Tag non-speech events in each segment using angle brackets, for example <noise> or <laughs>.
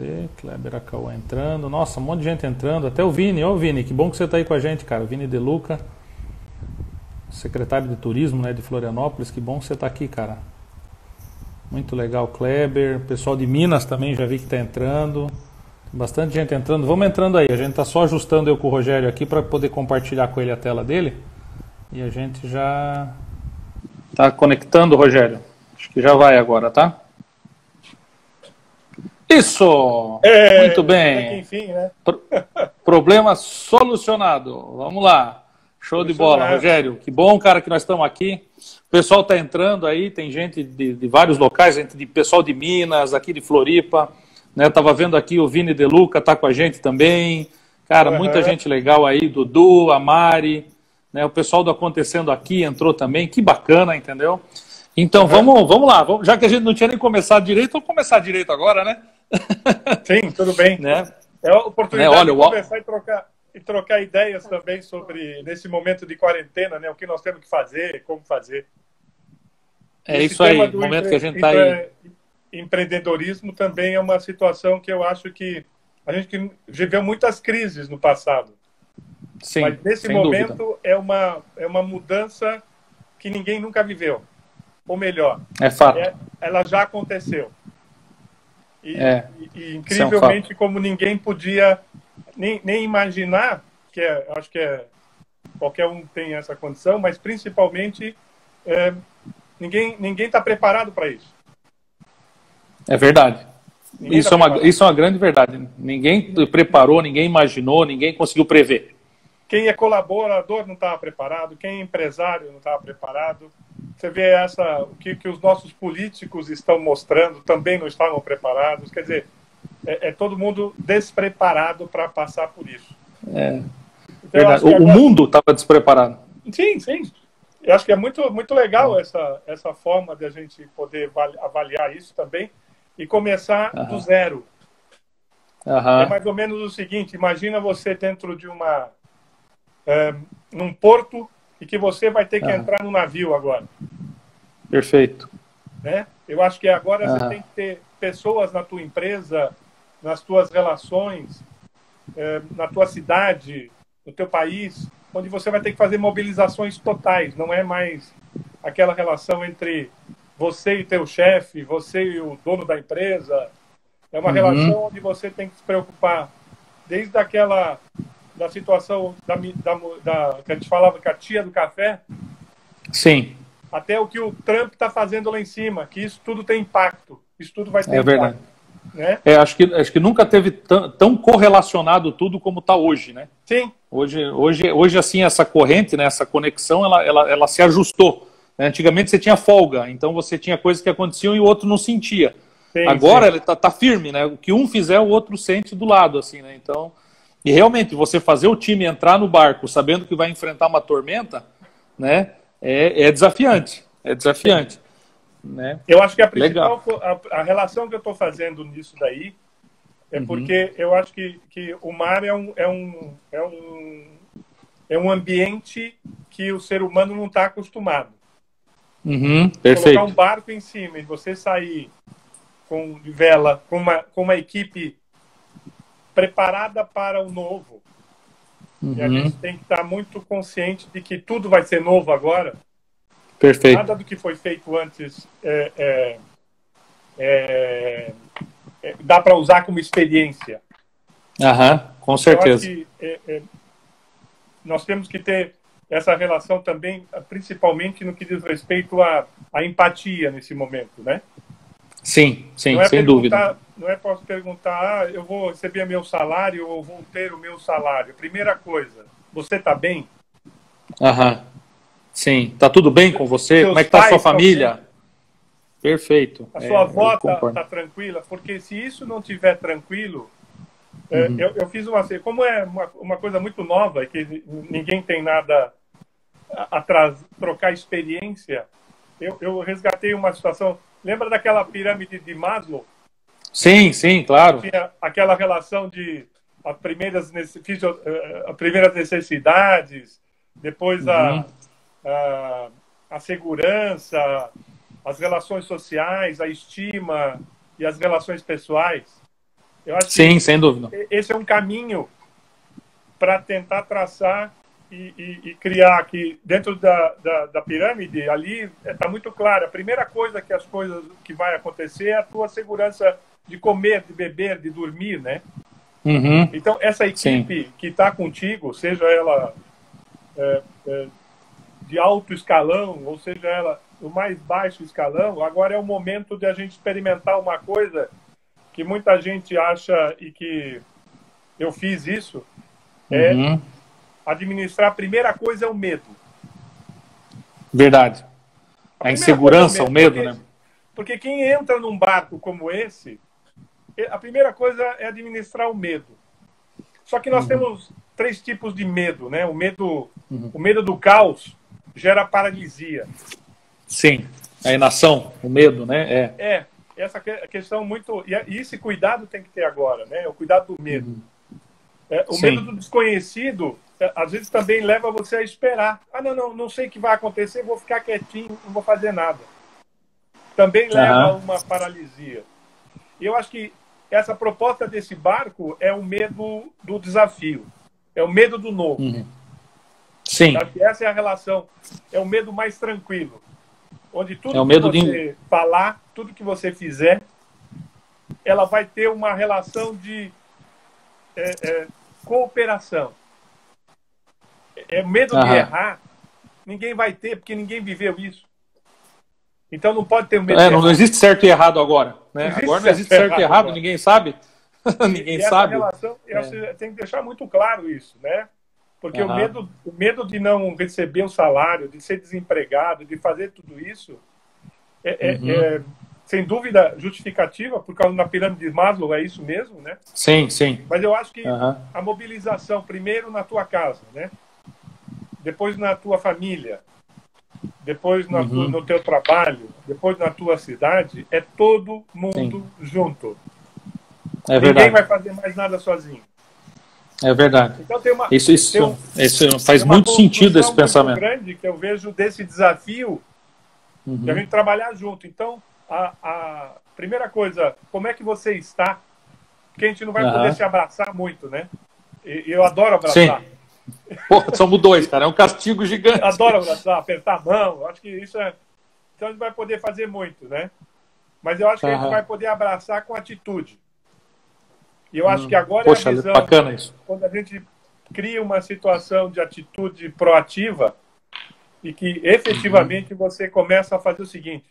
Cadê? Kleber Acauã entrando. Nossa, um monte de gente entrando. Até o Vini. Ô Vini, que bom que você está aí com a gente, cara. Vini De Luca, secretário de Turismo né, de Florianópolis. Que bom que você está aqui, cara. Muito legal, Kleber. Pessoal de Minas também já vi que está entrando. Tem bastante gente entrando. Vamos entrando aí. A gente está só ajustando eu com o Rogério aqui para poder compartilhar com ele a tela dele. E a gente já está conectando, Rogério. Acho que já vai agora, tá? Isso! É, Muito bem. Enfim, né? Pro- problema solucionado. Vamos lá. Show de bola. Rogério. Que bom, cara, que nós estamos aqui. O pessoal está entrando aí, tem gente de, de vários locais, gente de pessoal de Minas, aqui de Floripa. Né? Tava vendo aqui o Vini De Luca tá com a gente também. Cara, Aham. muita gente legal aí, Dudu, a Mari, né? O pessoal do Acontecendo Aqui entrou também. Que bacana, entendeu? Então, vamos, vamos lá. Já que a gente não tinha nem começado direito, vamos começar direito agora, né? <laughs> Sim, tudo bem. né? É a oportunidade Né, olha, de o- conversar e trocar, e trocar ideias também sobre, nesse momento de quarentena, né? O que nós temos que fazer, como fazer. É Esse isso aí, do momento que a gente está aí. empre- Empreendedorismo também é uma situação que eu acho que a gente viveu muitas crises no passado. Sim, Mas nesse momento dúvida. é uma, é uma mudança que ninguém nunca viveu. Ou melhor, É fato. é- ela já aconteceu. E, É. e- e Isso incrivelmente, como ninguém podia nem, nem imaginar, que é, acho que é, qualquer um tem essa condição, mas principalmente é, ninguém ninguém está preparado para isso. É verdade. Ninguém Isso tá é, uma, preparado. isso é uma grande verdade. Ninguém preparou, ninguém imaginou, ninguém conseguiu prever. Quem é colaborador não estava preparado, quem é empresário não estava preparado. Você vê essa, o que, que os nossos políticos estão mostrando, também não estavam preparados. Quer dizer, é, é todo mundo despreparado para passar por isso. É, Então, O, agora- mundo estava despreparado. Sim, sim. Eu acho que é muito, muito legal essa, essa forma de a gente poder val- avaliar isso também e começar Aham. do zero. É Aham. mais ou menos o seguinte: imagina você dentro de uma. é, num porto e que você vai ter que Aham. entrar no navio agora. Perfeito. Né? Eu acho que agora você Aham. tem que ter pessoas na tua empresa, nas tuas relações, é, na tua cidade, no teu país, onde você vai ter que fazer mobilizações totais. Não é mais aquela relação entre você e teu chefe, você e o dono da empresa. É uma Uhum. relação onde você tem que se preocupar desde aquela da situação da, da, da- que a gente falava com a tia do café, Sim, até o que o Trump está fazendo lá em cima, que isso tudo tem impacto. Isso tudo vai ter é verdade. impacto. Né? É, acho, que, acho que nunca teve tão, tão correlacionado tudo como está hoje, né? Sim, Hoje, hoje, hoje, assim, essa corrente, né, essa conexão, ela, ela, ela se ajustou. né? Antigamente você tinha folga, então você tinha coisas que aconteciam e o outro não sentia. sim, Agora sim. ele tá, tá firme, né? O que um fizer, o outro sente do lado, assim, né? Então, e realmente você fazer o time entrar no barco sabendo que vai enfrentar uma tormenta, né? É, é desafiante, é desafiante, né? Eu acho que a principal a, a relação que eu estou fazendo nisso daí é Uhum. porque eu acho que, que o mar é um, é, um, é, um, é um ambiente que o ser humano não está acostumado. Uhum, Colocar um perfeito. barco em cima e você sair com vela, com uma, com uma equipe preparada para o novo. E a Uhum, gente tem que estar muito consciente de que tudo vai ser novo agora. perfeito. Nada do que foi feito antes é, é, é, é, dá para usar como experiência. Aham, com Eu acho certeza. que é, é, nós temos que ter essa relação também, principalmente no que diz respeito à, à empatia nesse momento, né? Sim, sim, é sem dúvida. Não é posso perguntar, ah, eu vou receber meu salário ou vou ter o meu salário. Primeira coisa, você está bem? Aham. Sim. Tá tudo bem com você? Seus Como é que tá a sua família? bem? Perfeito. A É, sua avó eu está concordo. tranquila? Porque se isso não estiver tranquilo, é, Uhum. eu, eu fiz uma. Como é uma, uma coisa muito nova, que ninguém tem nada a, a traz- trocar experiência, eu, eu resgatei uma situação. Lembra daquela pirâmide de Maslow? Sim, sim, claro. Tinha aquela relação de as primeiras, fisio- eh, as primeiras necessidades, depois a, Uhum. a, a segurança, as relações sociais, a estima e as relações pessoais. Eu acho Sim, sem dúvida. Esse é um caminho para tentar traçar e, e, e, criar aqui dentro da, da, da pirâmide ali está muito claro. A primeira coisa que as coisas que vai acontecer é a tua segurança de comer, de beber, de dormir, né? Uhum. Então essa equipe Sim. que está contigo, seja ela é, é, de alto escalão ou seja ela do mais baixo escalão, agora é o momento de a gente experimentar uma coisa que muita gente acha e que eu fiz isso é uhum. Administrar. A primeira coisa é o medo. Verdade. A, a insegurança, o medo, o medo porque, né? Porque quem entra num barco como esse, a primeira coisa é administrar o medo. Só que nós uhum. temos três tipos de medo, né? O medo, uhum. o medo do caos gera paralisia. Sim, a inação, o medo, né? É. é essa questão muito. E esse cuidado tem que ter agora, né? O cuidado do medo. Uhum. É, o Sim. medo do desconhecido, é, às vezes, também leva você a esperar. Ah, não, não, não sei o que vai acontecer, vou ficar quietinho, não vou fazer nada. Também leva a uma paralisia. E eu acho que essa proposta desse barco é o medo do desafio, é o medo do novo. Uhum. Sim. essa é a relação, é o medo mais tranquilo onde tudo é o medo que você de... falar, tudo que você fizer, ela vai ter uma relação de é, é, cooperação. É medo Aham. de errar, ninguém vai ter, porque ninguém viveu isso. Então não pode ter medo. É, não, existe certo e errado agora. Né? Não agora não existe certo, e errado, ninguém sabe. <laughs> ninguém e sabe. Relação, é. Tem que deixar muito claro isso, né? Porque o, medo, o medo de não receber o salário, de ser desempregado, de fazer tudo isso, é, é uhum. Sem dúvida justificativa, por causa da pirâmide de Maslow, é isso mesmo, né? Sim, sim. Mas eu acho que uhum. a mobilização, primeiro na tua casa, né? Depois na tua família, depois tu, no teu trabalho, depois na tua cidade, é todo mundo sim. junto. É Ninguém vai fazer mais nada sozinho. É verdade. Então tem uma, isso isso, tem um, isso faz muito sentido esse pensamento. grande que eu vejo desse desafio uhum. de a gente trabalhar junto. Então, a, a, primeira coisa, como é que você está? Porque a gente não vai uhum. poder se abraçar muito, né? E, eu adoro abraçar. Sim. Pô, somos dois, cara. É um castigo gigante. Adoro abraçar, apertar a mão. Acho que isso é. Então a gente vai poder fazer muito, né? Mas eu acho que uhum. a gente vai poder abraçar com atitude. E eu acho hum. que agora Poxa, é a visão, bacana isso. quando a gente cria uma situação de atitude proativa e que efetivamente uhum. você começa a fazer o seguinte.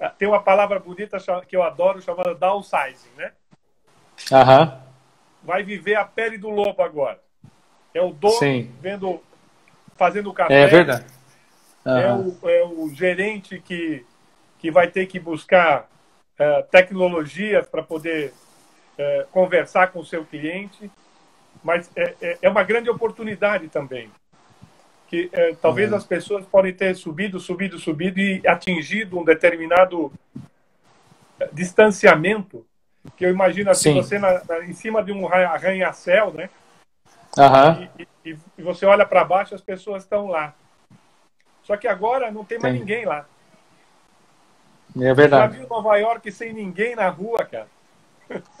Ah, tem uma palavra bonita que eu adoro chamada downsizing, né? Aham. Vai viver a pele do lobo agora. É o dono Sim. vendo, fazendo o café. É verdade. É, o, é o gerente que, que vai ter que buscar uh, tecnologias para poder é, conversar com o seu cliente, mas é, é, é uma grande oportunidade também. Que é, talvez uhum. as pessoas podem ter subido, subido, subido e atingido um determinado é, distanciamento, que eu imagino assim, Sim. você na, na, em cima de um arranha-céu, né? Uhum. E, e, e, você olha para baixo, as pessoas estão lá. Só que agora não tem mais Sim. ninguém lá. É verdade. Já viu Nova York sem ninguém na rua, cara?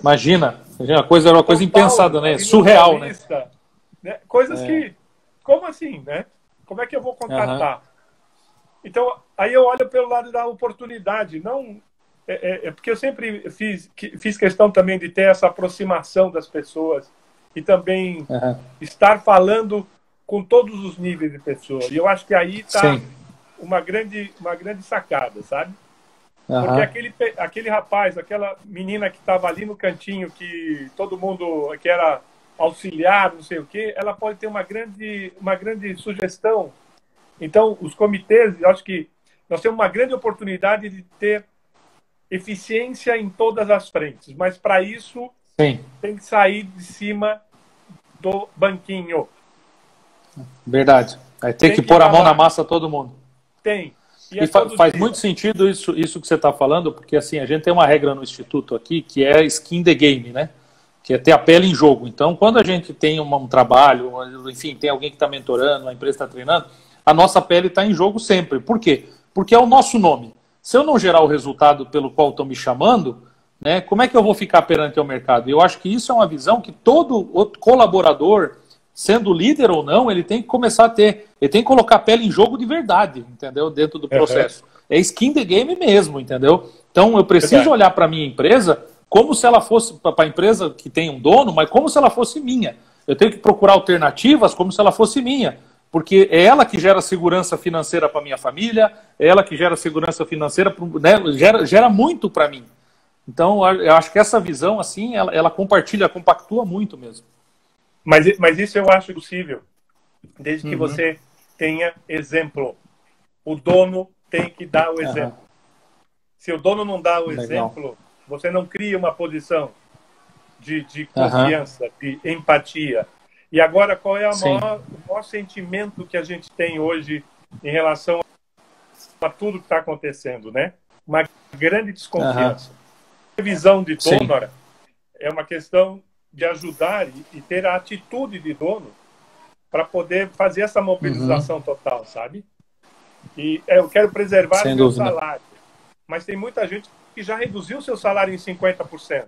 Imagina, a coisa era uma coisa impensada, né? Surreal, né? né? Coisas é. que. Como assim, né? Como é que eu vou contratar? Uhum. Então, aí eu olho pelo lado da oportunidade, não. É, é, é, porque eu sempre fiz, fiz questão também de ter essa aproximação das pessoas e também uhum. estar falando com todos os níveis de pessoa. E eu acho que aí está uma grande, uma grande sacada, sabe? Uhum. Porque aquele, aquele rapaz, aquela menina que estava ali no cantinho, que todo mundo, que era auxiliar, não sei o quê, ela pode ter uma grande, uma grande sugestão. Então, os comitês, eu acho que nós temos uma grande oportunidade de ter eficiência em todas as frentes, mas para isso Sim. tem que sair de cima do banquinho. Verdade. Vai ter tem que, que pôr a mão na massa todo mundo. Tem. E, e fa faz muito sentido isso, isso que você está falando, porque assim, a gente tem uma regra no Instituto aqui que é skin the game, né? Que é ter a pele em jogo. Então, quando a gente tem um, um trabalho, enfim, tem alguém que está mentorando, a empresa está treinando, a nossa pele está em jogo sempre. Por quê? Porque é o nosso nome. Se eu não gerar o resultado pelo qual estão me chamando, né, como é que eu vou ficar perante o mercado? Eu acho que isso é uma visão que todo colaborador, sendo líder ou não, ele tem que começar a ter. Ele tem que colocar a pele em jogo de verdade, entendeu? Dentro do processo. Uhum. É skin the game mesmo, entendeu? Então eu preciso Verdade. olhar para a minha empresa como se ela fosse, para a empresa que tem um dono, mas como se ela fosse minha. Eu tenho que procurar alternativas como se ela fosse minha porque é ela que gera segurança financeira para minha família, é ela que gera segurança financeira, né, gera, gera muito para mim. Então, eu acho que essa visão, assim, ela, ela, compartilha, compactua muito mesmo. Mas, mas isso eu acho possível, desde que uhum. você tenha exemplo. O dono tem que dar o exemplo. Uhum. Se o dono não dá o Legal. exemplo, você não cria uma posição de, de confiança, uhum. de empatia. E agora, qual é maior, o maior sentimento que a gente tem hoje em relação a tudo que está acontecendo, né? Uma grande desconfiança. Uhum. A visão de dono é uma questão de ajudar e, e, ter a atitude de dono para poder fazer essa mobilização uhum. total, sabe? E é, eu quero preservar o meu salário. Mas tem muita gente que já reduziu seu salário em 50%.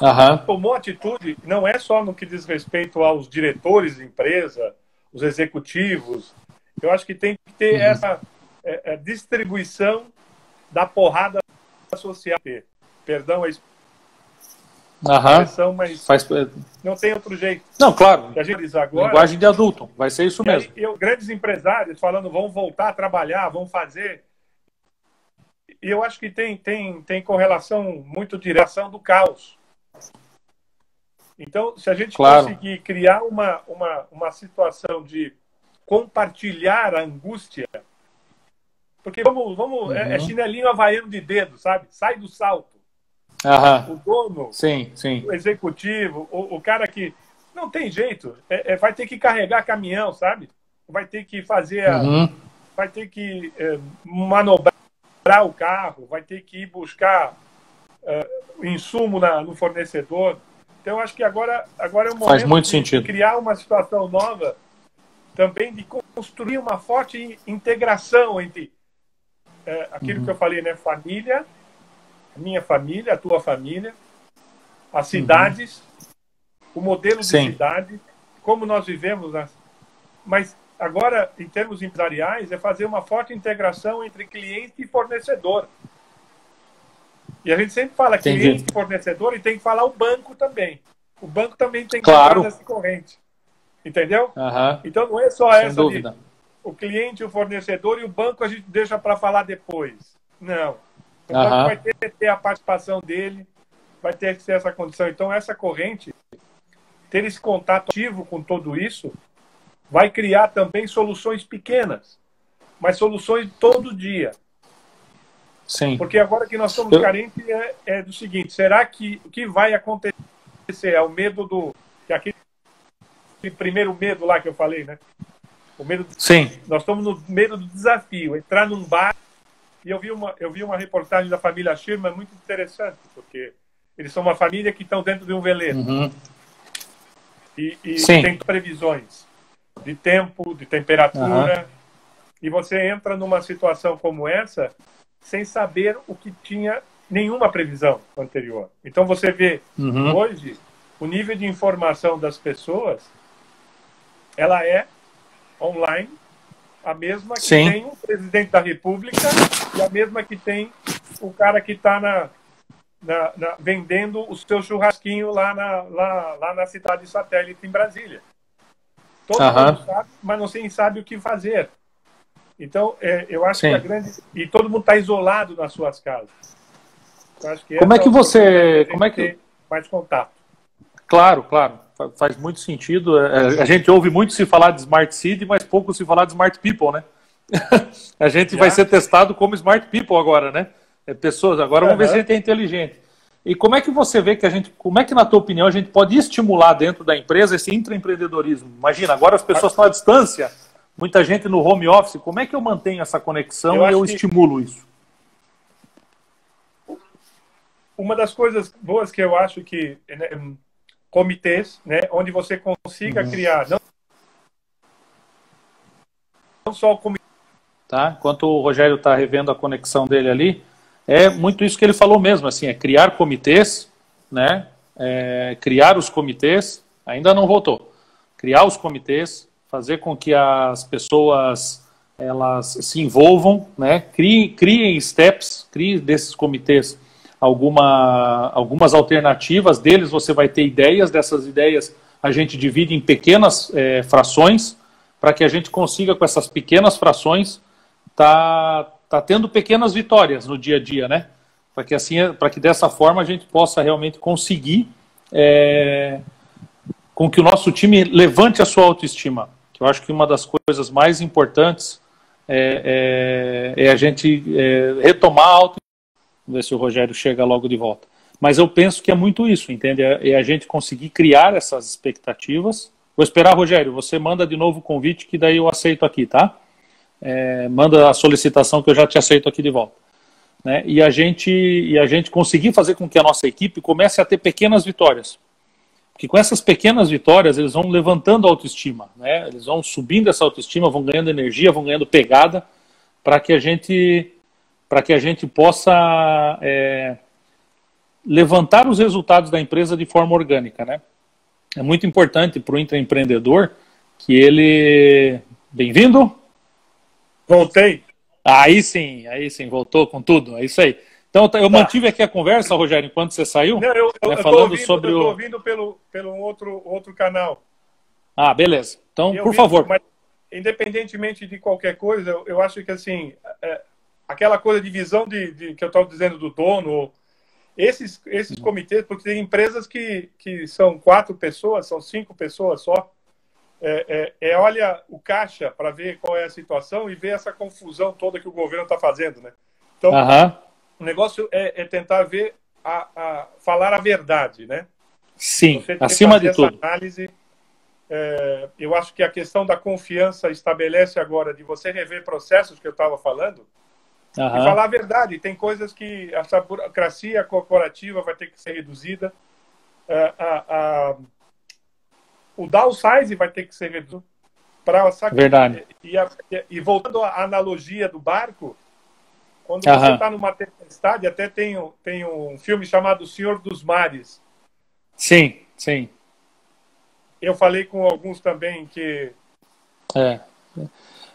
Uhum. Tomou atitude, não é só no que diz respeito aos diretores de empresa, os executivos. Eu acho que tem que ter uhum. essa é, é, distribuição da porrada social. Perdão a expressão, mas Faz... não tem outro jeito. Não, claro. A gente diz agora, Linguagem de adulto, vai ser isso mesmo. Aí, eu, grandes empresários falando, vão voltar a trabalhar, vão fazer. E eu acho que tem, tem, tem correlação muito direção do caos. Então, se a gente claro. conseguir criar uma, uma, uma situação de compartilhar a angústia, porque vamos, vamos uhum. é, é, uhum. chinelinho havaiano de dedo, sabe? Sai do salto. Uhum. O dono, sim, sim. o executivo, o, o cara que não tem jeito, é, é, vai ter que carregar caminhão, sabe? Vai ter que fazer, a, uhum. vai ter que é, manobrar o carro, vai ter que ir buscar uh, insumo na, no fornecedor. Então, acho que agora, agora é o momento Faz muito de, sentido. criar uma situação nova, também de construir uma forte integração entre é, aquilo uhum. que eu falei, né? Família, minha família, a tua família, as cidades, uhum. o modelo de Sim. cidade, como nós vivemos. Né? Mas agora, em termos empresariais, é fazer uma forte integração entre cliente e fornecedor. E a gente sempre fala Entendi. cliente e fornecedor e tem que falar o banco também. O banco também tem que claro. essa corrente. Entendeu? Uhum. Então não é só Sem essa dúvida. o cliente, o fornecedor e o banco a gente deixa para falar depois. Não. O uhum. banco vai ter que ter a participação dele, vai ter que ter essa condição. Então essa corrente, ter esse contato ativo com tudo isso, vai criar também soluções pequenas, mas soluções todo dia. Sim. Porque agora que nós estamos Eu... carentes é, é, do seguinte: será que o que vai acontecer é o medo do. Que aquele primeiro medo lá que eu falei, né? O medo. Do... Sim. Nós estamos no medo do desafio, entrar num bar. E eu vi uma, eu vi uma reportagem da família Schirmer muito interessante, porque eles são uma família que estão dentro de um veleiro. Uhum. E, e tem previsões de tempo, de temperatura. Uhum. E você entra numa situação como essa sem saber o que tinha nenhuma previsão anterior. Então você vê uhum. hoje o nível de informação das pessoas, ela é online, a mesma que Sim. tem o presidente da República e a mesma que tem o cara que está na, na, na, vendendo o seu churrasquinho lá na, lá, lá na cidade satélite em Brasília. Todo uhum. mundo sabe, mas não sei, sabe o que fazer. Então, é, eu acho Sim. que a grande. E todo mundo está isolado nas suas casas. como é que você. Como é que. Mais contato. Claro, claro. Faz muito sentido. É, a gente ouve muito se falar de Smart City, mas pouco se falar de Smart People, né? <laughs> a gente Já? vai ser testado como Smart People agora, né? É pessoas. Agora uhum. vamos ver se a gente é inteligente. E como é que você vê que a gente, como é que na tua opinião a gente pode estimular dentro da empresa esse intraempreendedorismo? Imagina, agora as pessoas estão à distância, muita gente no home office, como é que eu mantenho essa conexão eu e eu estimulo isso? Uma das coisas boas que eu acho que né, comitês, né, onde você consiga uhum. criar não, não só o comitê. Tá? Enquanto o Rogério está revendo a conexão dele ali, é muito isso que ele falou mesmo, assim, é criar comitês, né? É, criar os comitês, ainda não voltou. Criar os comitês, fazer com que as pessoas elas se envolvam, né? Criem, criem steps, criem desses comitês alguma, algumas alternativas. Deles você vai ter ideias, dessas ideias a gente divide em pequenas é, frações, para que a gente consiga, com essas pequenas frações, tá, tá tendo pequenas vitórias no dia a dia, né? Para que assim, para que dessa forma a gente possa realmente conseguir é, com que o nosso time levante a sua autoestima. Eu acho que uma das coisas mais importantes é, é, é a gente é, retomar a autoestima. Vamos ver se o Rogério chega logo de volta. Mas eu penso que é muito isso, entende? É, é a gente conseguir criar essas expectativas. Vou esperar, Rogério, você manda de novo o convite que daí eu aceito aqui, tá? É, manda a solicitação que eu já te aceito aqui de volta. Né? E, a gente, e a gente conseguir fazer com que a nossa equipe comece a ter pequenas vitórias. Porque com essas pequenas vitórias, eles vão levantando a autoestima, né? Eles vão subindo essa autoestima, vão ganhando energia, vão ganhando pegada, para que a gente para que a gente possa é, levantar os resultados da empresa de forma orgânica, né? É muito importante para o intraempreendedor que ele... Bem-vindo? Voltei. Aí sim, aí sim, voltou com tudo, é isso aí. Então, eu tá. mantive aqui a conversa, Rogério, enquanto você saiu. Não, eu, eu, né, falando ouvindo, sobre eu o. ouvindo pelo, pelo outro, outro canal. Ah, beleza. Então, por favor. Mas, independentemente de qualquer coisa, eu, eu acho que assim, é, aquela coisa de visão de, de que eu estava dizendo do dono, esses, esses comitês, porque tem empresas que, que são quatro pessoas, são cinco pessoas só. É, é, é olha o caixa para ver qual é a situação e ver essa confusão toda que o governo está fazendo, né? Então, o negócio é, é tentar ver, a, a, falar a verdade, né? Sim, acima de tudo. Análise, é, eu acho que a questão da confiança estabelece agora de você rever processos que eu estava falando uhum. e falar a verdade. Tem coisas que essa burocracia corporativa vai ter que ser reduzida. É, a, a, o downsize vai ter que ser reduzido. Pra, Verdade. E, e, e voltando à analogia do barco, quando você está numa tempestade, até tem, tem um filme chamado O Senhor dos Mares. Sim, sim. Eu falei com alguns também que. É.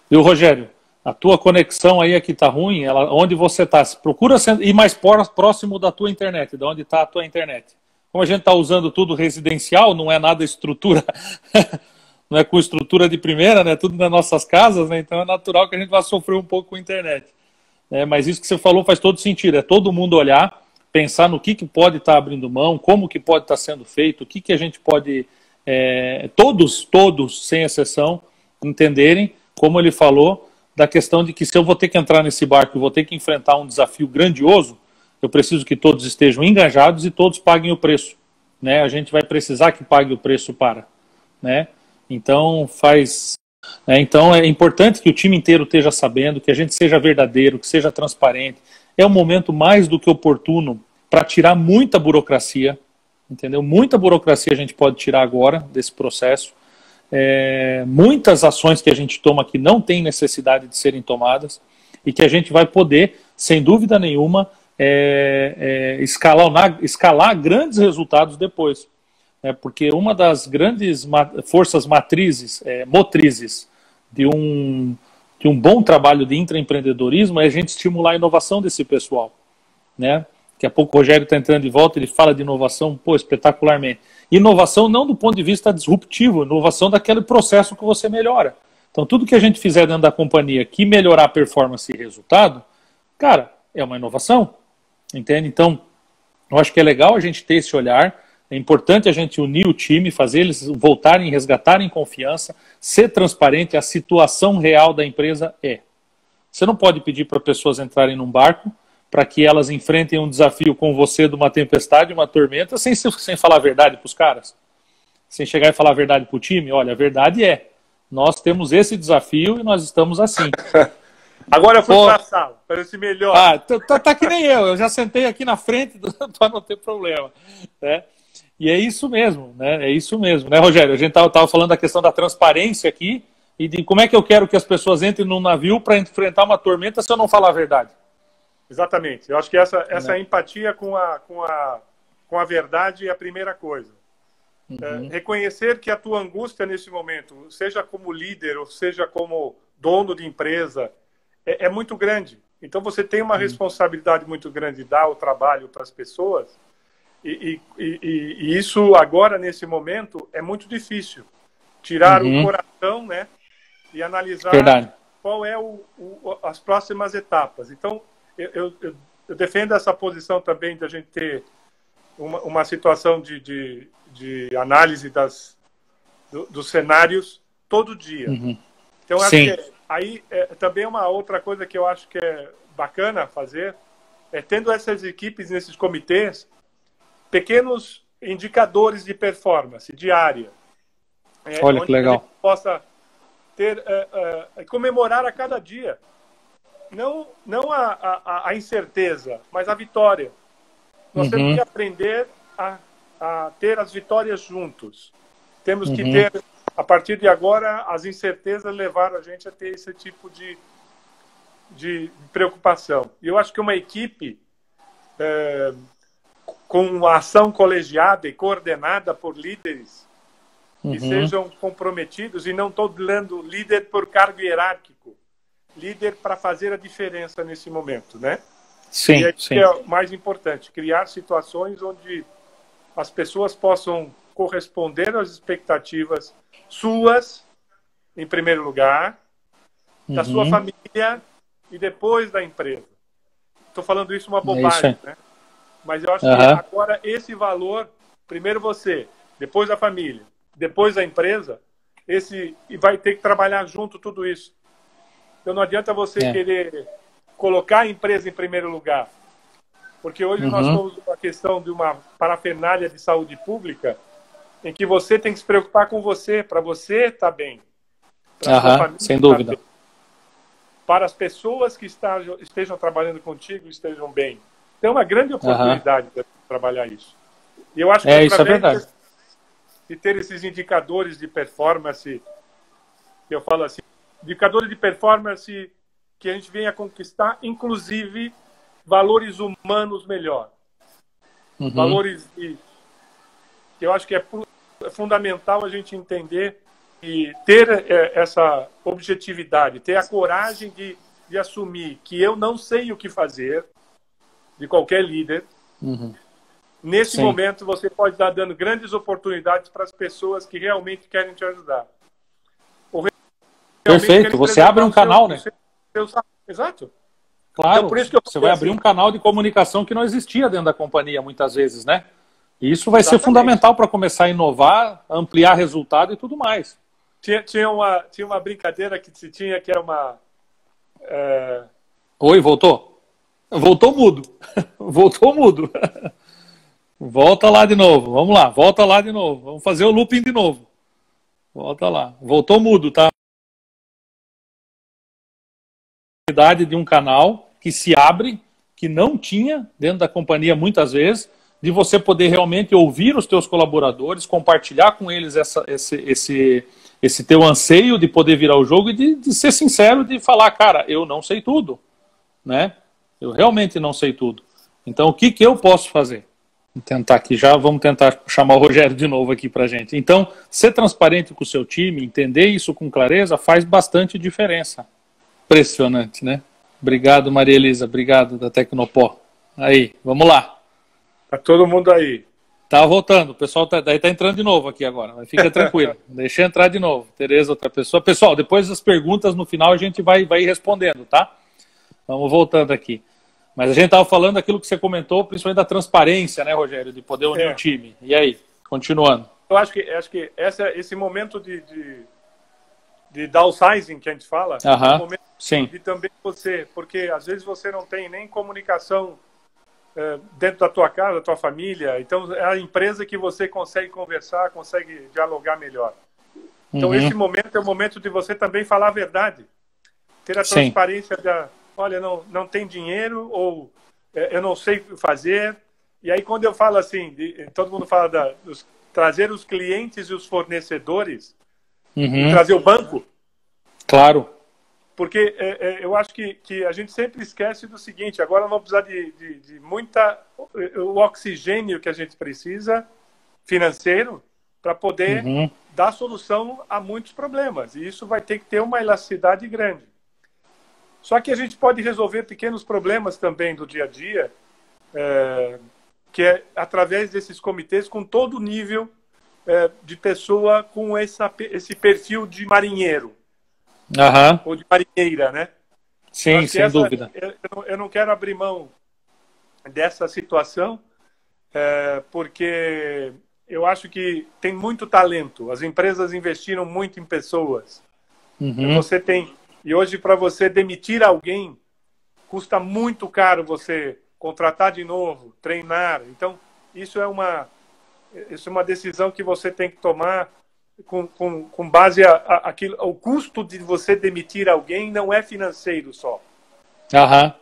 E o Rogério, a tua conexão aí aqui tá ruim, ela, onde você está? Procura ir mais próximo da tua internet, de onde está a tua internet. Como a gente está usando tudo residencial, não é nada estrutura, <laughs> não é com estrutura de primeira, né? Tudo nas nossas casas, né? Então é natural que a gente vá sofrer um pouco com a internet. É, mas isso que você falou faz todo sentido. É todo mundo olhar, pensar no que, que pode estar tá abrindo mão, como que pode estar tá sendo feito, o que, que a gente pode. É, todos, todos, sem exceção, entenderem, como ele falou, da questão de que se eu vou ter que entrar nesse barco e vou ter que enfrentar um desafio grandioso, eu preciso que todos estejam engajados e todos paguem o preço. Né? A gente vai precisar que pague o preço para. Né? Então faz é, então é importante que o time inteiro esteja sabendo, que a gente seja verdadeiro, que seja transparente. É um momento mais do que oportuno para tirar muita burocracia, entendeu? Muita burocracia a gente pode tirar agora desse processo. É, muitas ações que a gente toma que não tem necessidade de serem tomadas e que a gente vai poder, sem dúvida nenhuma, é, é, escalar, escalar grandes resultados depois é porque uma das grandes forças matrizes, é, motrizes de um, de um bom trabalho de intraempreendedorismo é a gente estimular a inovação desse pessoal. Né? Daqui a pouco o Rogério está entrando de volta, ele fala de inovação, pô, espetacularmente. Inovação não do ponto de vista disruptivo, inovação daquele processo que você melhora. Então, tudo que a gente fizer dentro da companhia que melhorar a performance e resultado, cara, é uma inovação. Entende? Então, eu acho que é legal a gente ter esse olhar é importante a gente unir o time, fazer eles voltarem, resgatarem confiança, ser transparente. A situação real da empresa é. Você não pode pedir para pessoas entrarem num barco para que elas enfrentem um desafio com você de uma tempestade, uma tormenta, sem, sem falar a verdade para os caras. Sem chegar e falar a verdade para o time. Olha, a verdade é, nós temos esse desafio e nós estamos assim. <laughs> Agora eu fui para a sala, parece melhor. Ah, tá, tá, que nem eu, eu já sentei aqui na frente <laughs> para não ter problema. Né? E é isso mesmo, né? É isso mesmo, né, Rogério? A gente estava falando da questão da transparência aqui e de como é que eu quero que as pessoas entrem num navio para enfrentar uma tormenta se eu não falar a verdade. Exatamente. Eu acho que essa, essa né? empatia com a, com, a, com a verdade é a primeira coisa. Uhum. É, reconhecer que a tua angústia nesse momento, seja como líder ou seja como dono de empresa, é, é muito grande. Então você tem uma uhum. responsabilidade muito grande de dar o trabalho para as pessoas e, e, e, e, isso agora nesse momento é muito difícil tirar uhum. o coração, né, e analisar Verdade. qual é o, o, as próximas etapas. Então eu, eu, eu, defendo essa posição também de a gente ter uma, uma situação de, de, de análise das, do, dos cenários todo dia. Uhum. Então, acho Sim. que aí é, também uma outra coisa que eu acho que é bacana fazer é tendo essas equipes nesses comitês pequenos indicadores de performance diária. É, Olha que legal. possa ter é, é, comemorar a cada dia não não a, a, a incerteza, mas a vitória. Nós uhum. temos que aprender a, a ter as vitórias juntos. Temos uhum. que ter, a partir de agora, as incertezas levaram a gente a ter esse tipo de, de preocupação. E eu acho que uma equipe é, com ação colegiada e coordenada por líderes uhum. que sejam comprometidos, e não estou dando líder por cargo hierárquico, líder para fazer a diferença nesse momento, né? Sim, e sim. é o mais importante, criar situações onde as pessoas possam corresponder às expectativas suas, em primeiro lugar, da uhum. sua família e depois da empresa. Estou falando isso uma é bobagem, é né? Mas eu acho uhum. que agora esse valor, primeiro você, depois a família, depois a empresa, esse e vai ter que trabalhar junto tudo isso. Então não adianta você é. querer colocar a empresa em primeiro lugar. Porque hoje uhum. nós estamos com a questão de uma parafernália de saúde pública em que você tem que se preocupar com você, para você estar tá bem. Uhum, sem dúvida. Tá para as pessoas que estejam, estejam trabalhando contigo estejam bem. Tem uma grande oportunidade de trabalhar isso. E eu acho que é, isso é verdade. de ter esses indicadores de performance, que eu falo assim, indicadores de performance que a gente venha conquistar, inclusive valores humanos melhor. Uhum. Valores de, que eu acho que é, é fundamental a gente entender e ter é, essa objetividade, ter a coragem de, de assumir que eu não sei o que fazer, de qualquer líder. Uhum. Nesse Sim. momento, você pode estar dando grandes oportunidades para as pessoas que realmente querem te ajudar. Perfeito, você abre um canal, seu, né? Seu, seu, exato. Claro, então, por isso que você vai assim. abrir um canal de comunicação que não existia dentro da companhia muitas vezes, né? E isso vai Exatamente. ser fundamental para começar a inovar, ampliar resultado e tudo mais. Tinha, tinha, uma, tinha uma brincadeira que se tinha que era uma. É... Oi, voltou? Voltou mudo. <laughs> voltou mudo. <laughs> Volta lá de novo. Vamos lá, volta lá de novo. Vamos fazer o looping de novo. Volta lá. Voltou mudo, tá? de um canal que se abre, que não tinha dentro da companhia muitas vezes, de você poder realmente ouvir os teus colaboradores, compartilhar com eles essa, esse, esse, esse teu anseio de poder virar o jogo e de, de ser sincero, de falar, cara, eu não sei tudo, né? Eu realmente não sei tudo. Então, o que, que eu posso fazer? Vou tentar aqui já, vamos tentar chamar o Rogério de novo aqui para gente. Então, ser transparente com o seu time, entender isso com clareza, faz bastante diferença. Impressionante, né? Obrigado, Maria Elisa. Obrigado da Tecnopó. Aí, vamos lá. Tá todo mundo aí. Tá voltando. O pessoal tá, daí tá entrando de novo aqui agora. Mas fica <laughs> tranquilo. Deixa entrar de novo. Tereza, outra pessoa. Pessoal, depois das perguntas no final a gente vai, vai respondendo, tá? Vamos voltando aqui. Mas a gente estava falando aquilo que você comentou, principalmente da transparência, né, Rogério? De poder unir é. o time. E aí, continuando. Eu acho que, acho que essa, esse momento de, de, de downsizing que a gente fala, uh -huh. é um momento Sim. de também você, porque às vezes você não tem nem comunicação dentro da tua casa, da tua família, então é a empresa que você consegue conversar, consegue dialogar melhor. Então uhum. esse momento é o momento de você também falar a verdade, ter a transparência da, olha, não, não tem dinheiro ou é, eu não sei fazer. E aí quando eu falo assim, de, todo mundo fala da, dos, trazer os clientes e os fornecedores, uhum. trazer o banco. Claro porque é, é, eu acho que, que a gente sempre esquece do seguinte: agora vamos precisar de, de, de muita. o oxigênio que a gente precisa financeiro para poder uhum. dar solução a muitos problemas. E isso vai ter que ter uma elasticidade grande. Só que a gente pode resolver pequenos problemas também do dia a dia, é, que é através desses comitês com todo o nível é, de pessoa com essa, esse perfil de marinheiro. Uhum. Ou de marinheira, né? Sim, sem essa, dúvida. Eu, eu, não quero abrir mão dessa situação, é, porque eu acho que tem muito talento. As empresas investiram muito em pessoas. Uhum. Você tem e hoje para você demitir alguém custa muito caro você contratar de novo, treinar. Então isso é uma isso é uma decisão que você tem que tomar com, com, com base a, a, aquilo, o custo de você demitir alguém não é financeiro só. Uhum.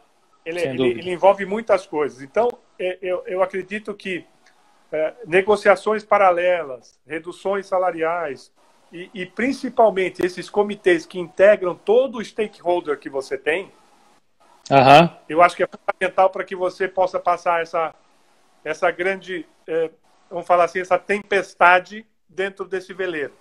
Ele, ele, ele, envolve muitas coisas. Então, é, eu, eu acredito que é, negociações paralelas, reduções salariais e, e, principalmente esses comitês que integram todo o stakeholder que você tem, uhum. eu acho que é fundamental para que você possa passar essa, essa grande, é, vamos falar assim, essa tempestade dentro desse veleiro.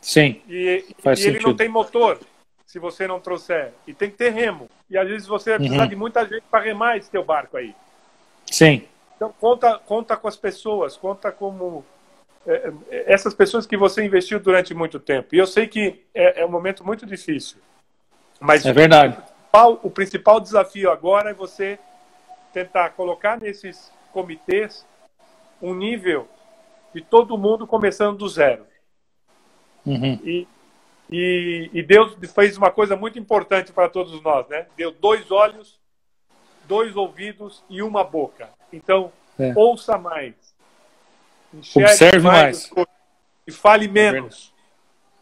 Sim. E, e ele não tem motor se você não trouxer. E tem que ter remo. E às vezes você vai precisar uhum. de muita gente para remar esse teu barco aí. Sim. Então conta, conta com as pessoas, conta como é, é, essas pessoas que você investiu durante muito tempo. E eu sei que é, é um momento muito difícil. Mas é verdade. O principal, o principal desafio agora é você tentar colocar nesses comitês um nível de todo mundo começando do zero. Uhum. E, e, e, Deus fez uma coisa muito importante para todos nós, né? Deu dois olhos, dois ouvidos e uma boca. Então, é. ouça mais. Observe mais. mais e fale menos.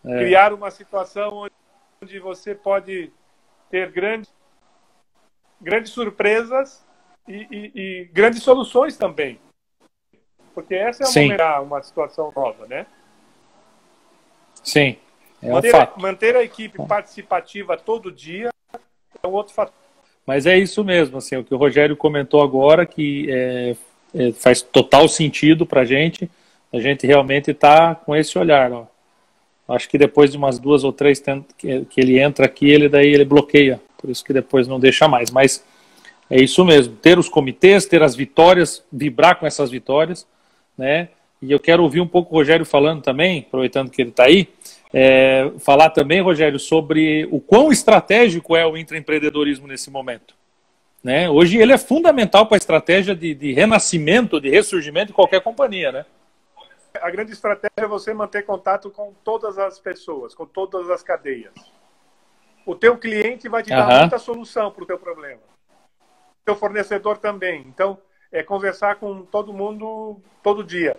É. Criar uma situação onde você pode ter grandes, grandes surpresas e, e, e grandes soluções também. Porque essa é uma, uma situação nova, né? Sim. É manter, um fato. manter a equipe participativa todo dia é um outro fator. Mas é isso mesmo, assim, o que o Rogério comentou agora, que é, é, faz total sentido para a gente. A gente realmente está com esse olhar. Ó. Acho que depois de umas duas ou três que ele entra aqui, ele daí ele bloqueia. Por isso que depois não deixa mais. Mas é isso mesmo. Ter os comitês, ter as vitórias, vibrar com essas vitórias, né? E eu quero ouvir um pouco o Rogério falando também, aproveitando que ele está aí, é, falar também, Rogério, sobre o quão estratégico é o intraempreendedorismo nesse momento. Né? Hoje ele é fundamental para a estratégia de, de, renascimento, de ressurgimento de qualquer companhia, né? A grande estratégia é você manter contato com todas as pessoas, com todas as cadeias. O teu cliente vai te dar uhum. muita solução para o teu problema. O teu fornecedor também. Então, é conversar com todo mundo todo dia.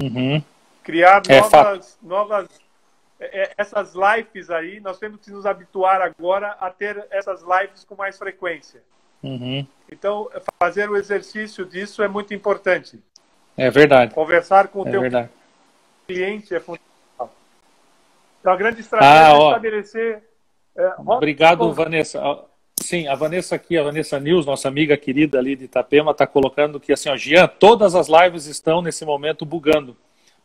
Uhum. Criar é novas, novas é, é, essas lives aí, nós temos que nos habituar agora a ter essas lives com mais frequência. Uhum. Então, fazer o exercício disso é muito importante. É verdade. Conversar com o é teu verdade. cliente é fundamental. Então, a grande estratégia ah, é estabelecer... É, Obrigado, Vanessa. Sim, a Vanessa aqui, a Vanessa News, nossa amiga querida ali de Itapema, está colocando que assim, ó, Gian, todas as lives estão nesse momento bugando,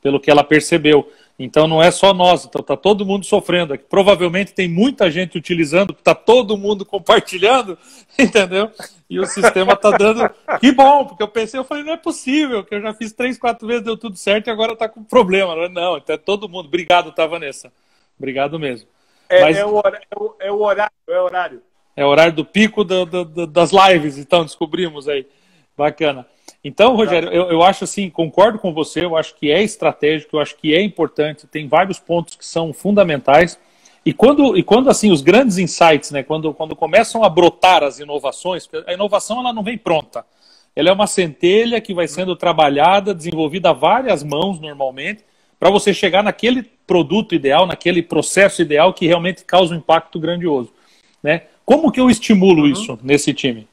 pelo que ela percebeu. Então não é só nós, então está todo mundo sofrendo. Aqui. Provavelmente tem muita gente utilizando, está todo mundo compartilhando, <laughs> entendeu? E o sistema está dando. Que bom, porque eu pensei, eu falei, não é possível, que eu já fiz três, quatro vezes, deu tudo certo e agora está com problema. Não, então é todo mundo. Obrigado, tá, Vanessa? Obrigado mesmo. É, Mas... é, o, horário, é o horário, é o horário. É o horário do pico das lives, então descobrimos aí. Bacana. Então, Rogério, eu, eu acho assim, concordo com você, eu acho que é estratégico, eu acho que é importante, tem vários pontos que são fundamentais. E quando, e quando assim, os grandes insights, né, quando, quando começam a brotar as inovações, a inovação ela não vem pronta. Ela é uma centelha que vai sendo trabalhada, desenvolvida a várias mãos normalmente, para você chegar naquele produto ideal, naquele processo ideal que realmente causa um impacto grandioso. Né? Como que eu estimulo uhum. isso nesse time?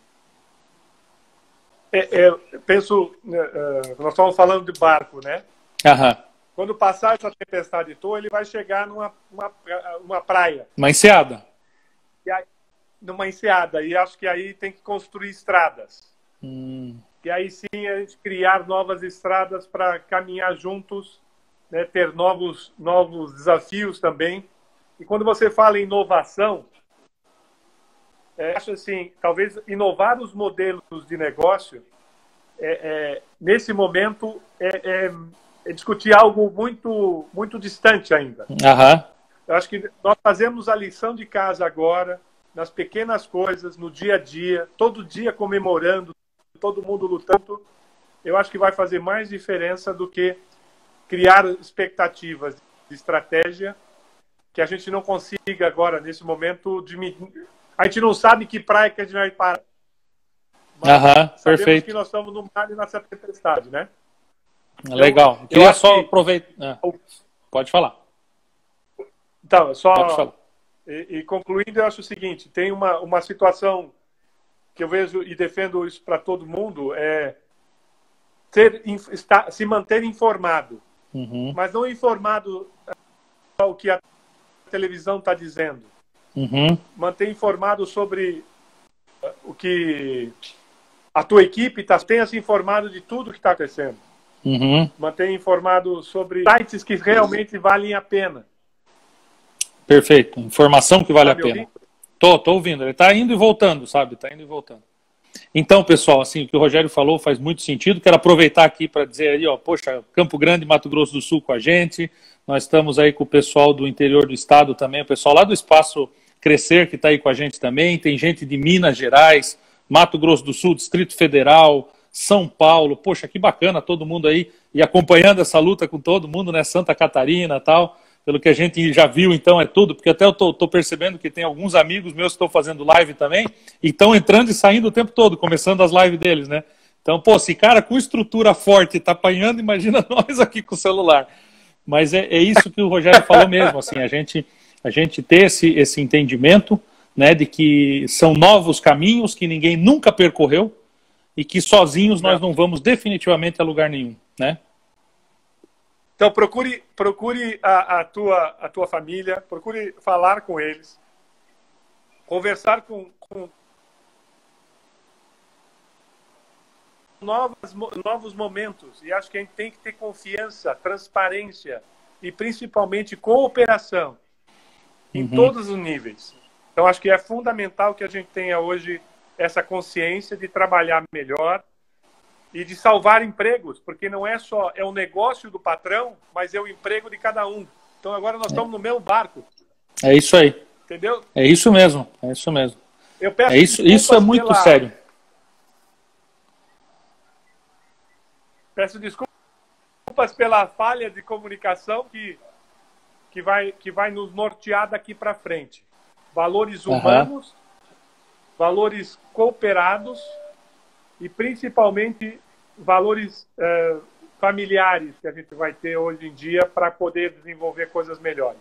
É, é, penso, uh, nós estamos falando de barco, né? Aham. Quando passar essa tempestade toda, ele vai chegar numa uma, uma praia. Uma enseada. numa enseada. E acho que aí tem que construir estradas. Hum. E aí sim a gente criar novas estradas para caminhar juntos, né, ter novos, novos desafios também. E quando você fala em inovação, é, acho assim, talvez inovar os modelos de negócio, é, é, nesse momento, é, é, é, discutir algo muito, muito distante ainda. Uhum. Eu acho que nós fazemos a lição de casa agora, nas pequenas coisas, no dia a dia, todo dia comemorando, todo mundo lutando. Eu acho que vai fazer mais diferença do que criar expectativas de estratégia que a gente não consiga agora, nesse momento, diminuir. A gente não sabe que praia que a gente vai parar. Aham, perfeito. que nós estamos no mar e nessa tempestade, né? Legal. Eu, Queria só que... aproveitar. Ah, pode falar. Então, só. Pode falar. E, e, concluindo, eu acho o seguinte: tem uma, uma situação que eu vejo e defendo isso para todo mundo, é ter, estar, se manter informado. Uhum. Mas não informado o que a televisão está dizendo. Uhum. Manter informado sobre o que a tua equipe tá, tenha se informado de tudo que está acontecendo. Uhum. Manter informado sobre sites que realmente valem a pena. Perfeito. Informação que vale tá a pena. Ouvindo? Tô, tô ouvindo. Ele está indo e voltando, sabe? Está indo e voltando. Então, pessoal, assim, o que o Rogério falou faz muito sentido. Quero aproveitar aqui para dizer aí, ó, poxa, Campo Grande, Mato Grosso do Sul com a gente. Nós estamos aí com o pessoal do interior do estado também, o pessoal lá do Espaço Crescer que está aí com a gente também. Tem gente de Minas Gerais, Mato Grosso do Sul, Distrito Federal, São Paulo. Poxa, que bacana todo mundo aí e acompanhando essa luta com todo mundo, né? Santa Catarina tal. Pelo que a gente já viu, então, é tudo, porque até eu estou percebendo que tem alguns amigos meus que estão fazendo live também e estão entrando e saindo o tempo todo, começando as lives deles, né? Então, pô, se cara com estrutura forte está apanhando, <laughs> imagina nós aqui com o celular. Mas é, é isso que o Rogério falou mesmo, assim, a gente, a gente ter esse, esse entendimento, né, de que são novos caminhos que ninguém nunca percorreu e que sozinhos nós não vamos definitivamente a lugar nenhum, né? Então procure, procure a, a, tua, a tua família, procure falar com eles, conversar com, com novos, novos momentos. E acho que a gente tem que ter confiança, transparência e principalmente cooperação em uhum. todos os níveis. Então acho que é fundamental que a gente tenha hoje essa consciência de trabalhar melhor e de salvar empregos, porque não é só é o negócio do patrão, mas é o emprego de cada um. Então agora nós é. estamos no mesmo barco. É isso aí. Entendeu? É isso mesmo. É isso mesmo. Eu peço é isso, isso é muito pela... sério. Peço desculpas pela falha de comunicação que que vai que vai nos nortear daqui para frente. Valores humanos, uhum. valores cooperados e principalmente valores uh, familiares que a gente vai ter hoje em dia para poder desenvolver coisas melhores.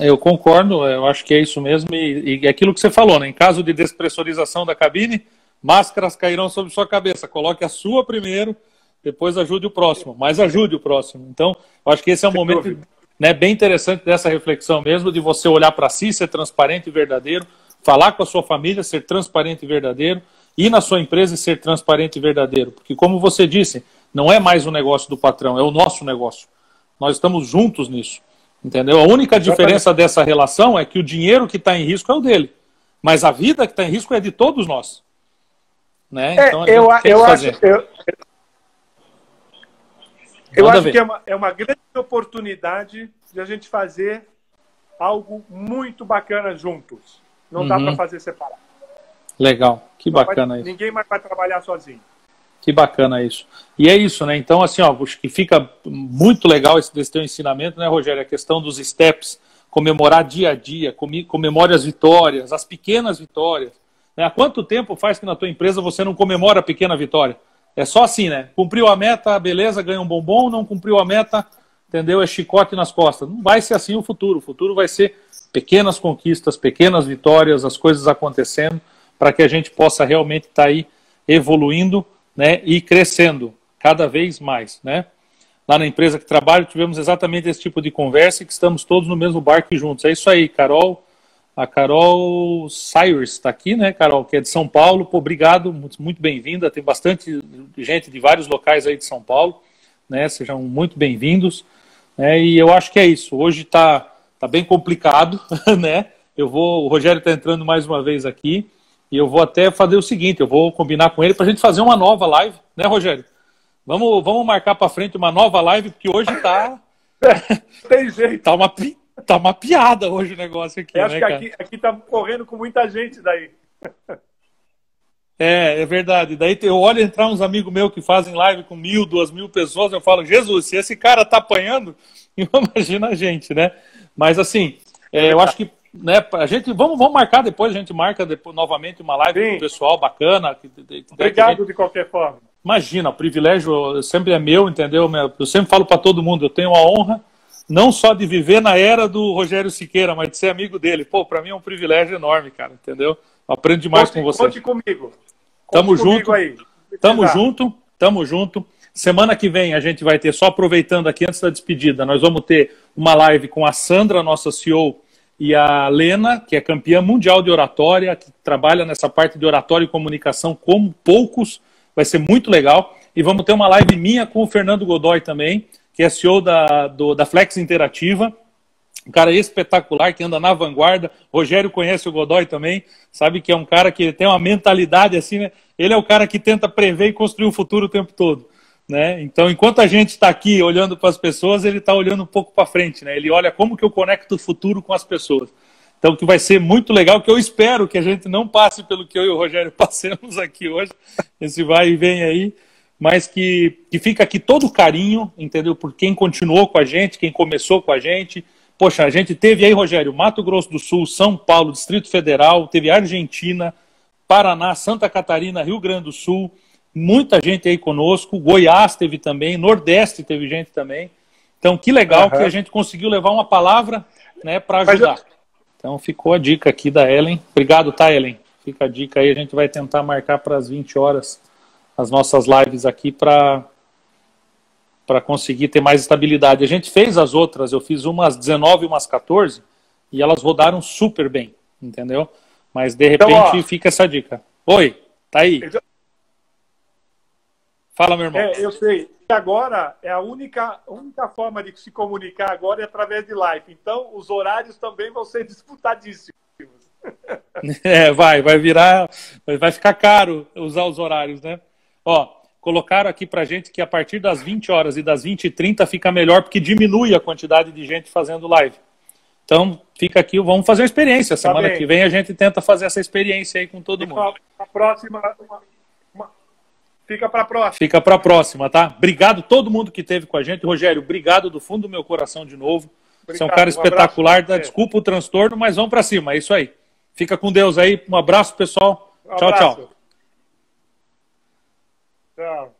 Eu concordo, eu acho que é isso mesmo. E, e aquilo que você falou, né? em caso de despressurização da cabine, máscaras cairão sobre sua cabeça. Coloque a sua primeiro, depois ajude o próximo, mas ajude o próximo. Então, eu acho que esse é um Sem momento né, bem interessante dessa reflexão mesmo, de você olhar para si, ser transparente e verdadeiro, falar com a sua família, ser transparente e verdadeiro, ir na sua empresa e ser transparente e verdadeiro. Porque, como você disse, não é mais o negócio do patrão, é o nosso negócio. Nós estamos juntos nisso. Entendeu? A única diferença dessa relação é que o dinheiro que está em risco é o dele. Mas a vida que está em risco é de todos nós. Né? É, então, eu, eu acho, eu, eu acho que é uma, é uma grande oportunidade de a gente fazer algo muito bacana juntos. Não uhum. dá para fazer separado. Legal, que bacana vai, isso. Ninguém mais vai trabalhar sozinho. Que bacana isso. E é isso, né? Então, assim, ó, que fica muito legal esse, esse teu ensinamento, né, Rogério? A questão dos steps, comemorar dia a dia, comemore as vitórias, as pequenas vitórias. Né? Há quanto tempo faz que na tua empresa você não comemora a pequena vitória? É só assim, né? Cumpriu a meta, beleza, ganha um bombom, não cumpriu a meta, entendeu? É chicote nas costas. Não vai ser assim o futuro. O futuro vai ser pequenas conquistas, pequenas vitórias, as coisas acontecendo para que a gente possa realmente estar tá aí evoluindo né, e crescendo cada vez mais. Né? Lá na empresa que trabalho, tivemos exatamente esse tipo de conversa e que estamos todos no mesmo barco juntos. É isso aí, Carol, A Carol Cyrus está aqui, né, Carol, que é de São Paulo. Pô, obrigado, muito, muito bem-vinda. Tem bastante gente de vários locais aí de São Paulo, né? Sejam muito bem-vindos. É, e eu acho que é isso. Hoje está tá bem complicado, <laughs> né? Eu vou, o Rogério está entrando mais uma vez aqui e eu vou até fazer o seguinte: eu vou combinar com ele para a gente fazer uma nova live, né, Rogério? Vamos, vamos marcar para frente uma nova live porque hoje está <laughs> tem jeito. Tá uma tá uma piada hoje o negócio aqui. Eu acho né, que aqui, aqui tá correndo com muita gente daí. É, é verdade. Daí eu olho entrar uns amigos meus que fazem live com mil, duas mil pessoas, eu falo, Jesus, se esse cara tá apanhando, <laughs> imagina a gente, né? Mas assim, é, eu acho que né, a gente vamos, vamos marcar depois, a gente marca depois, novamente uma live Sim. com o pessoal bacana. Que, que, Obrigado que, de qualquer forma. Imagina, o privilégio sempre é meu, entendeu? Eu sempre falo para todo mundo, eu tenho a honra não só de viver na era do Rogério Siqueira, mas de ser amigo dele. Pô, para mim é um privilégio enorme, cara, entendeu? Eu aprendo demais conte, com você. Conte comigo. Conte tamo junto. Aí. Tamo junto. Tamo junto. Semana que vem a gente vai ter, só aproveitando aqui antes da despedida, nós vamos ter uma live com a Sandra, nossa CEO, e a Lena, que é campeã mundial de oratória, que trabalha nessa parte de oratória e comunicação como poucos. Vai ser muito legal. E vamos ter uma live minha com o Fernando Godoy também, que é CEO da, do, da Flex Interativa. Um cara espetacular que anda na vanguarda. Rogério conhece o Godoy também, sabe que é um cara que tem uma mentalidade assim, né? Ele é o cara que tenta prever e construir o futuro o tempo todo. Né? Então, enquanto a gente está aqui olhando para as pessoas, ele está olhando um pouco para frente. Né? Ele olha como que eu conecto o futuro com as pessoas. Então, que vai ser muito legal, que eu espero que a gente não passe pelo que eu e o Rogério <laughs> passamos aqui hoje, esse vai e vem aí, mas que, que fica aqui todo o carinho, entendeu? Por quem continuou com a gente, quem começou com a gente. Poxa, a gente teve aí, Rogério, Mato Grosso do Sul, São Paulo, Distrito Federal, teve Argentina, Paraná, Santa Catarina, Rio Grande do Sul, muita gente aí conosco, Goiás teve também, Nordeste teve gente também. Então, que legal uhum. que a gente conseguiu levar uma palavra né, para ajudar. Eu... Então, ficou a dica aqui da Ellen. Obrigado, tá, Ellen? Fica a dica aí, a gente vai tentar marcar para as 20 horas as nossas lives aqui para para conseguir ter mais estabilidade. A gente fez as outras, eu fiz umas 19 e umas 14 e elas rodaram super bem, entendeu? Mas de então, repente então, fica essa dica. Oi, tá aí. Fala, meu irmão. É, eu sei. E agora é a única, única forma de se comunicar agora é através de live. Então, os horários também vão ser <laughs> disputadíssimos. <laughs> É, vai, vai virar, vai ficar caro usar os horários, né? Ó, colocaram aqui pra gente que a partir das 20 horas e das 20 e 30 fica melhor porque diminui a quantidade de gente fazendo live. Então, fica aqui, vamos fazer uma experiência. Tá Semana tá que vem a gente tenta fazer essa experiência aí com todo mundo. A próxima, uma, uma, fica para a próxima. Fica para a próxima, tá? Obrigado todo mundo que esteve com a gente. Rogério, obrigado do fundo do meu coração de novo. Obrigado, Você é um cara espetacular. Um desculpa o transtorno, mas vamos para cima. É isso aí. Fica com Deus aí. Um abraço, pessoal. Um tchau, abraço. tchau. Tchau.